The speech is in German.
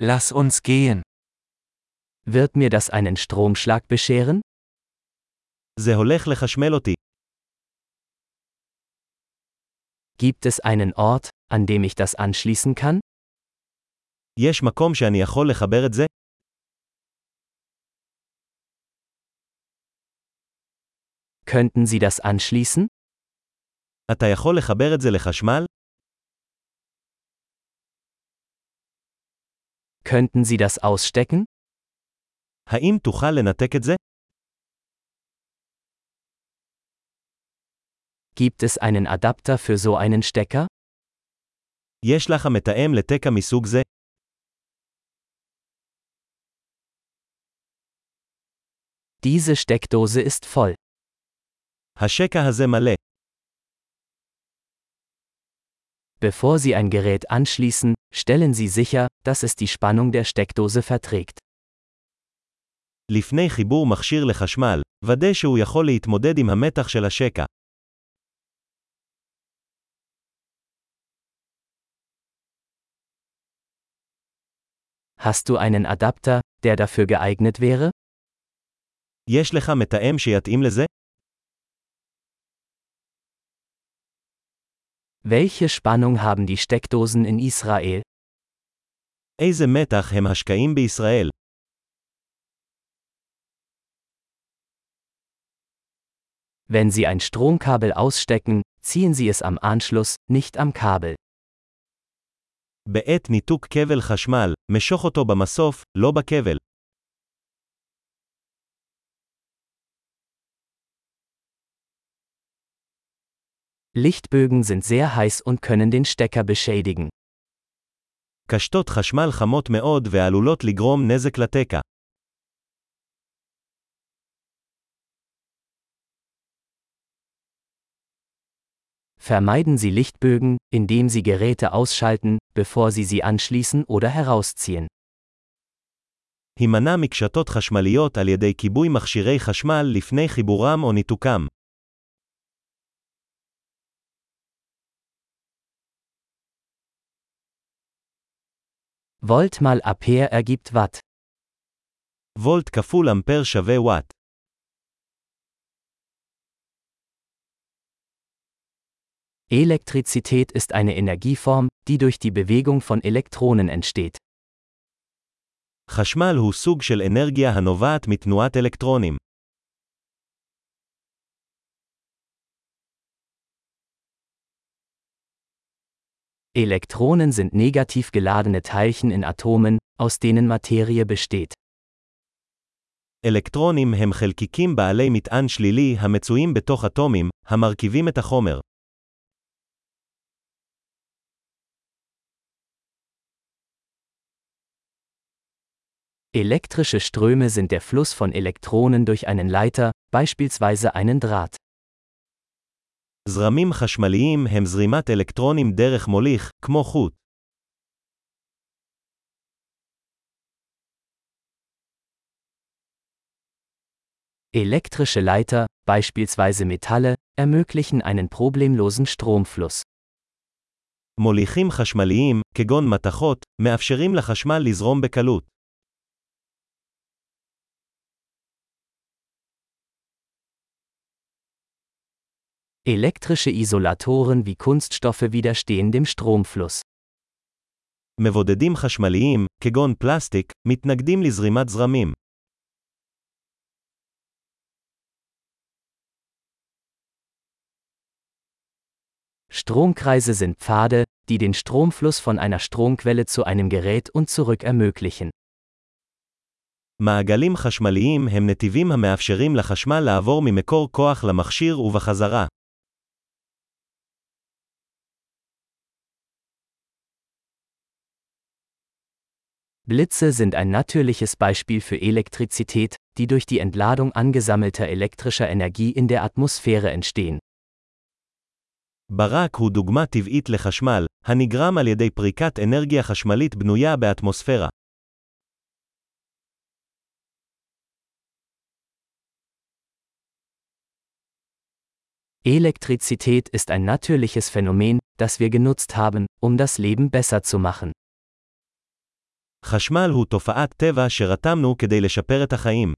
Lass uns gehen. Wird mir das einen Stromschlag bescheren? זה הולך לחשמל אותי. Gibt es einen Ort, an dem ich das anschließen kann? יש מקום שאני יכול לחבר את זה? Könnten Sie das anschließen? אתה יכול לחבר את זה לחשמל? Könnten Sie das ausstecken? האם תוכל לנתק את זה? Gibt es einen Adapter für so einen Stecker? יש לך מתאם לתקע מסוג זה? Diese Steckdose ist voll. השקע הזה מלא. Bevor Sie ein Gerät anschließen, stellen Sie sicher, dass es die Spannung der Steckdose verträgt. לפני חיבור מכשיר לחשמל, ודא שהוא יכול להתמודד עם המתח של השקע. Hast du einen Adapter, der dafür geeignet wäre? יש לך מתאם שיתאים לזה? Welche Spannung haben die Steckdosen in Israel? איזה מתח הם השקעים בישראל? Wenn Sie ein Stromkabel ausstecken, ziehen Sie es am Anschluss, nicht am Kabel. בעת ניתוק כבל חשמל, משוך אותו במסוף, לא בכבל. Lichtbögen sind sehr heiß und können den Stecker beschädigen. קשתות חשמל חמות מאוד ועלולות לגרום נזק לתקע. Vermeiden Sie Lichtbögen, indem Sie Geräte ausschalten, bevor Sie sie anschließen oder herausziehen. הימנע מקשתות חשמליות על ידי כיבוי מכשירי חשמל לפני חיבורם או ניתוקם. Volt mal Ampere ergibt Watt. וולט כפול אמפר שווה וואט. Elektrizität ist eine Energieform, die durch die Bewegung von Elektronen entsteht. חשמל הוא סוג של אנרגיה הנובעת מתנועת אלקטרונים. Elektronen sind negativ geladene Teilchen in Atomen, aus denen Materie besteht. אלקטרונים הם חלקיקים בעלי מטען שלילי המצויים בתוך אטומים, המרכיבים את החומר. Elektrische Ströme sind der Fluss von Elektronen durch einen Leiter, beispielsweise einen Draht. זרמים חשמליים הם זרימת אלקטרונים דרך מוליך, כמו חוט. Elektrische Leiter, beispielsweise Metalle, ermöglichen einen problemlosen Stromfluss. מוליכים חשמליים, כגון מתכות, מאפשרים לחשמל לזרום בקלות. Elektrische Isolatoren wie Kunststoffe widerstehen dem Stromfluss. מבודדים חשמליים, כגון פלסטיק, מתנגדים לזרימת זרמים. Stromkreise sind Pfade, die den Stromfluss von einer Stromquelle zu einem Gerät und zurück ermöglichen. מעגלים חשמליים הם נתיבים המאפשרים לחשמל לעבור ממקור כוח למכשיר ובחזרה. Blitze sind ein natürliches Beispiel für Elektrizität, die durch die Entladung angesammelter elektrischer Energie in der Atmosphäre entstehen. ברק הוא דוגמה טבעית לחשמל, הנגרם על ידי פריקת אנרגיה חשמלית בנויה באטמוספירה. Elektrizität ist ein natürliches Phänomen, das wir genutzt haben, um das Leben besser zu machen. חשמל הוא תופעת טבע שרתמנו כדי לשפר את החיים.